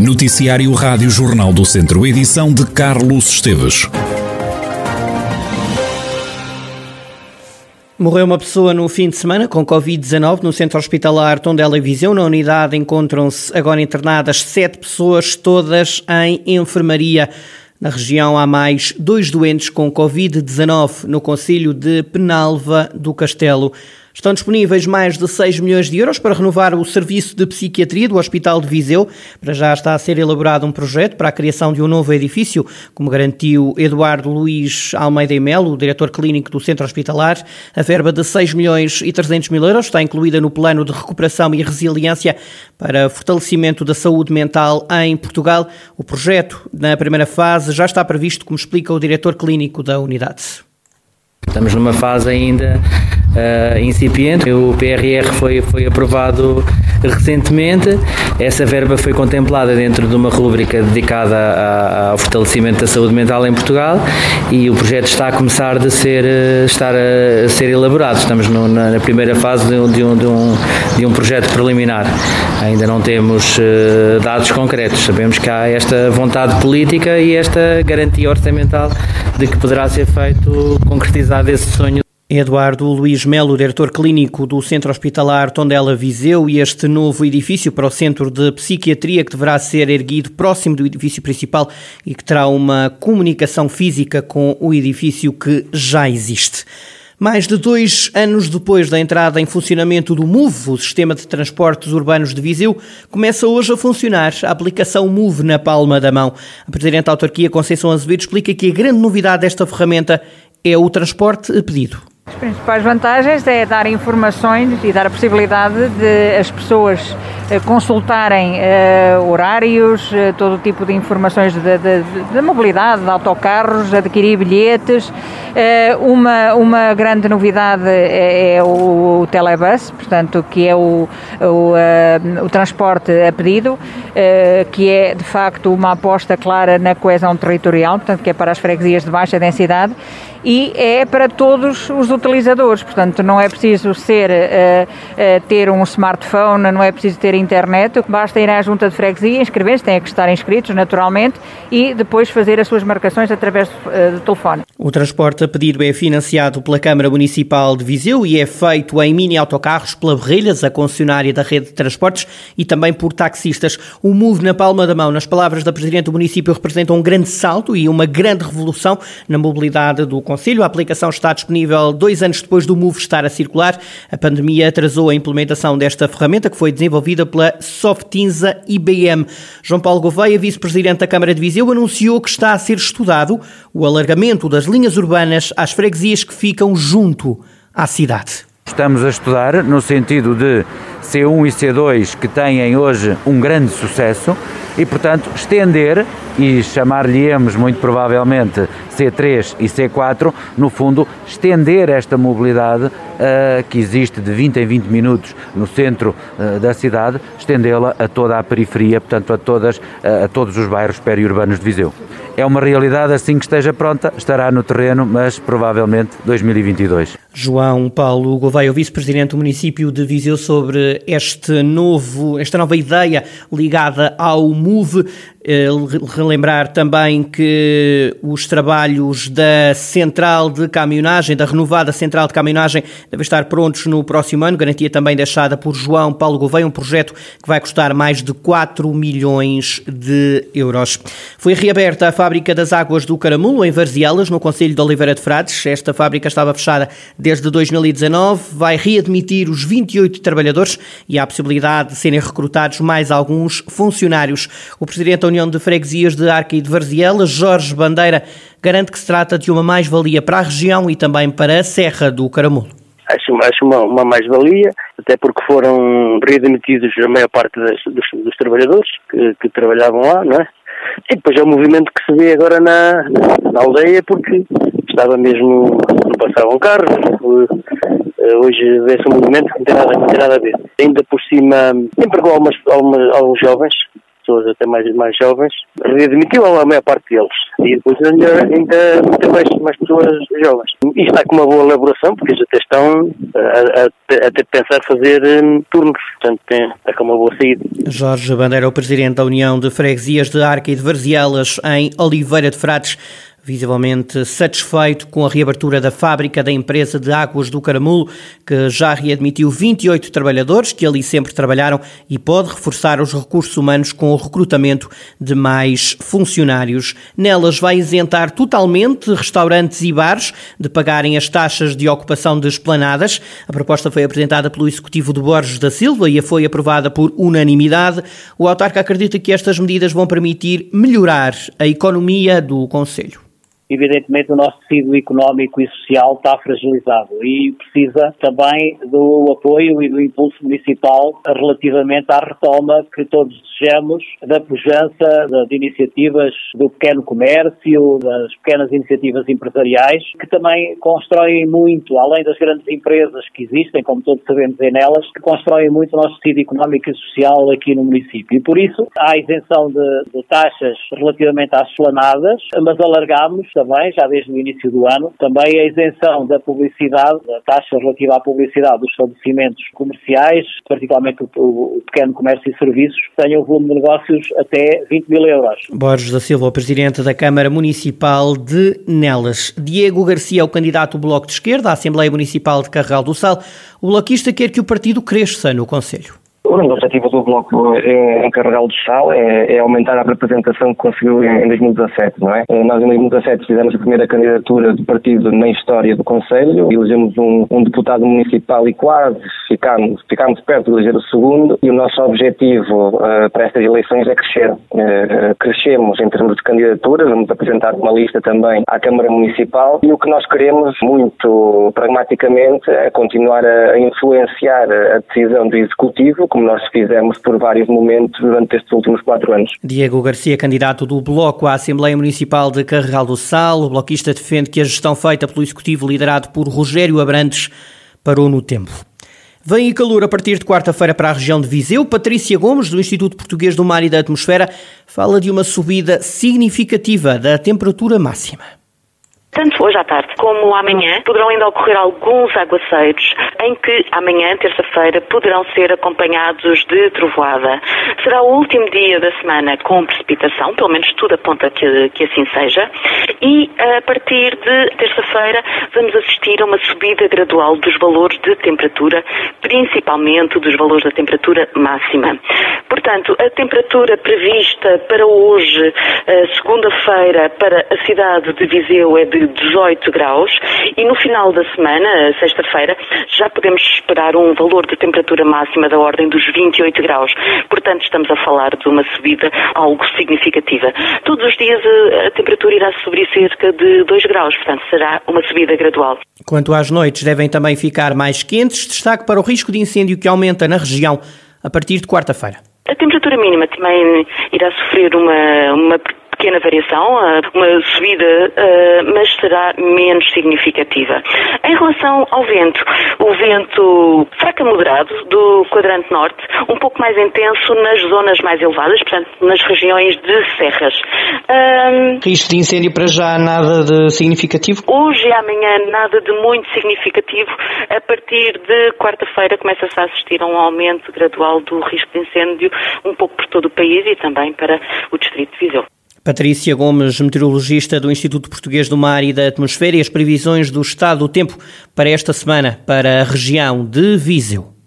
Noticiário Rádio Jornal do Centro, edição de Carlos Esteves. Morreu uma pessoa no fim de semana com Covid-19 no centro hospitalar Tondela e Viseu. Na unidade encontram-se agora internadas sete pessoas, todas em enfermaria. Na região há mais dois doentes com Covid-19 no Conselho de Penalva do Castelo. Estão disponíveis mais de 6 milhões de euros para renovar o serviço de psiquiatria do Hospital de Viseu. Para já está a ser elaborado um projeto para a criação de um novo edifício, como garantiu Eduardo Luiz Almeida e Melo, diretor clínico do Centro Hospitalar. A verba de 6 milhões e 300 mil euros está incluída no plano de recuperação e resiliência para fortalecimento da saúde mental em Portugal. O projeto, na primeira fase, já está previsto, como explica o diretor clínico da unidade. Estamos numa fase ainda uh, incipiente. O PRR foi, foi aprovado recentemente. Essa verba foi contemplada dentro de uma rúbrica dedicada a, ao fortalecimento da saúde mental em Portugal e o projeto está a começar de ser, eh, estar a, ser elaborado. Estamos no, na, na, primeira fase de, de, um, de, um, de um projeto preliminar. Ainda não temos uh, dados concretos. Sabemos que há esta vontade política e esta garantia orçamental de que poderá ser feito, concretizado esse sonho. Eduardo Luiz Melo, diretor clínico do Centro Hospitalar Tondela Viseu, e este novo edifício para o Centro de Psiquiatria que deverá ser erguido próximo do edifício principal e que terá uma comunicação física com o edifício que já existe. Mais de dois anos depois da entrada em funcionamento do MOVE, o Sistema de Transportes Urbanos de Viseu, começa hoje a funcionar a aplicação MOVE na palma da mão. A Presidente da Autarquia, Conceição Azevedo, explica que a grande novidade desta ferramenta é o transporte a pedido. As principais vantagens é dar informações e dar a possibilidade de as pessoas eh, consultarem uh, horários, uh, todo tipo de informações de, mobilidade, de autocarros, adquirir bilhetes. Uh, uma, uma grande novidade é, é o, o, telebus, portanto, que é o, o, o transporte a pedido, que é de facto uma aposta clara na coesão territorial, portanto, que é para as freguesias de baixa densidade e é para todos os utilizadores, portanto não é preciso ser uh, uh, ter um smartphone, não é preciso ter internet, basta ir à junta de freguesia, inscrever-se, têm que estar inscritos naturalmente e depois fazer as suas marcações através uh, do telefone. O transporte a pedido é financiado pela Câmara Municipal de Viseu e é feito em mini autocarros pela Berrilhas, a concessionária da rede de transportes, e também por taxistas. O Move na palma da mão, nas palavras da Presidente do município, representa um grande salto e uma grande revolução na mobilidade do Conselho. A aplicação está disponível dois anos depois do Move estar a circular. A pandemia atrasou a implementação desta ferramenta, que foi desenvolvida pela Softinza IBM. João Paulo Gouveia, vice-presidente da Câmara de Viseu, anunciou que está a ser estudado o alargamento das linhas urbanas às freguesias que ficam junto à cidade. Estamos a estudar no sentido de C1 e C2 que têm hoje um grande sucesso e, portanto, estender e chamar-lhe-emos muito provavelmente C3 e C4, no fundo, estender esta mobilidade uh, que existe de 20 em 20 minutos no centro uh, da cidade, estendê-la a toda a periferia, portanto, a, todas, uh, a todos os bairros periurbanos de Viseu. É uma realidade, assim que esteja pronta, estará no terreno, mas provavelmente 2022. João Paulo Gouveia, o vice-presidente do município de Viseu, sobre este novo, esta nova ideia ligada ao MOVE. Eh, relembrar também que os trabalhos da central de caminhonagem, da renovada central de caminhonagem, devem estar prontos no próximo ano. Garantia também deixada por João Paulo Gouveia, um projeto que vai custar mais de 4 milhões de euros. Foi reaberta a fábrica das águas do Caramulo, em Varzielas, no Conselho de Oliveira de Frades. Esta fábrica estava fechada desde 2019, vai readmitir os 28 trabalhadores e há a possibilidade de serem recrutados mais alguns funcionários. O presidente União de Freguesias de Arca e de Varziela, Jorge Bandeira, garante que se trata de uma mais-valia para a região e também para a Serra do Caramulo. Acho, acho uma, uma mais-valia, até porque foram readmitidos a maior parte das, dos, dos, trabalhadores que, que, trabalhavam lá, não é? E depois é o movimento que se vê agora na, na, aldeia, porque estava mesmo, não passavam carros, eh, hoje vê-se um movimento que não tem nada, não tem nada a ver. Ainda por cima, sempre com algumas, algumas, alguns jovens pessoas até mais, mais jovens, readmitiu a maior parte deles. E depois ainda, ainda tem mais, mais pessoas jovens. E está com uma boa elaboração, porque eles até estão a, a, a ter pensar fazer um, turnos. Portanto, tem, está com uma boa saída. Jorge Bandeira, o Presidente da União de Freguesias de Arca e de Varzielas, em Oliveira de Frades visivelmente satisfeito com a reabertura da fábrica da empresa de águas do Caramulo, que já readmitiu 28 trabalhadores que ali sempre trabalharam e pode reforçar os recursos humanos com o recrutamento de mais funcionários. Nelas vai isentar totalmente restaurantes e bares de pagarem as taxas de ocupação de esplanadas. A proposta foi apresentada pelo Executivo de Borges da Silva e foi aprovada por unanimidade. O autarca acredita que estas medidas vão permitir melhorar a economia do Conselho evidentemente o nosso tecido económico e social está fragilizado e precisa também do apoio e do impulso municipal relativamente à retoma que todos desejamos da pujança de iniciativas do pequeno comércio, das pequenas iniciativas empresariais, que também constroem muito, além das grandes empresas que existem, como todos sabemos em elas, que constroem muito o nosso tecido económico e social aqui no município. E por isso há isenção de, de taxas relativamente às planadas, mas alargamos também, já desde o início do ano, também a isenção da publicidade, da taxa relativa à publicidade dos estabelecimentos comerciais, particularmente o, o pequeno comércio e serviços, que tenham volume de negócios até 20 mil euros. Borges da Silva, o Presidente da Câmara Municipal de Nelas. Diego Garcia, o candidato do Bloco de Esquerda à Assembleia Municipal de Carregal do Sal. O bloquista quer que o partido cresça no Conselho. O objetivo do Bloco em, em Carregal do Sal é, é, aumentar a representação que conseguiu em, em 2017, não é? Eh, nós em 2017 fizemos a primeira candidatura do partido na história do Conselho, elegemos um, um deputado municipal e quase ficámos, ficámos perto de eleger o segundo e o nosso objetivo uh, para estas eleições é crescer. Uh, crescemos em termos de candidaturas, vamos apresentar uma lista também à Câmara Municipal e o que nós queremos muito pragmaticamente é continuar a, a influenciar a decisão do Executivo, como nós fizemos por vários momentos durante estes últimos quatro anos. Diego Garcia, candidato do Bloco à Assembleia Municipal de Carregal do Sal, o bloquista defende que a gestão feita pelo Executivo liderado por Rogério Abrantes parou no tempo. Vem calor a partir de quarta-feira para a região de Viseu. Patrícia Gomes, do Instituto Português do Mar e da Atmosfera, fala de uma subida significativa da temperatura máxima. Tanto hoje à tarde como amanhã poderão ainda ocorrer alguns aguaceiros em que amanhã, terça-feira, poderão ser acompanhados de trovoada. Será o último dia da semana com precipitação, pelo menos tudo aponta que, que assim seja, e a partir de terça-feira vamos assistir a uma subida gradual dos valores de temperatura, principalmente dos valores da temperatura máxima. Portanto, a temperatura prevista para hoje, segunda-feira, para a cidade de Viseu é de 18 graus e no final da semana, sexta-feira, já podemos esperar um valor de temperatura máxima da ordem dos 28 graus. Portanto, estamos a falar de uma subida algo significativa. Todos os dias eh, a temperatura irá subir cerca de 2 graus, portanto, será uma subida gradual. Quanto às noites, devem também ficar mais quentes. Destaque para o risco de incêndio que aumenta na região a partir de quarta-feira. A temperatura mínima também irá sofrer uma, uma pequena variação, uma subida, eh, mas será menos significativa. Em relação ao vento, o vento fraco a moderado do quadrante norte, um pouco mais intenso nas zonas mais elevadas, portanto, nas regiões de serras. Um, Risco de incêndio para já nada de significativo? Hoje e amanhã nada de muito significativo. A partir de quarta-feira começa-se a assistir a um aumento gradual do risco de incêndio um pouco por todo o país e também para o distrito de Viseu. Patrícia Gomes, meteorologista do Instituto Português do Mar e da Atmosfera, e as previsões do estado do tempo para esta semana para a região de Viseu.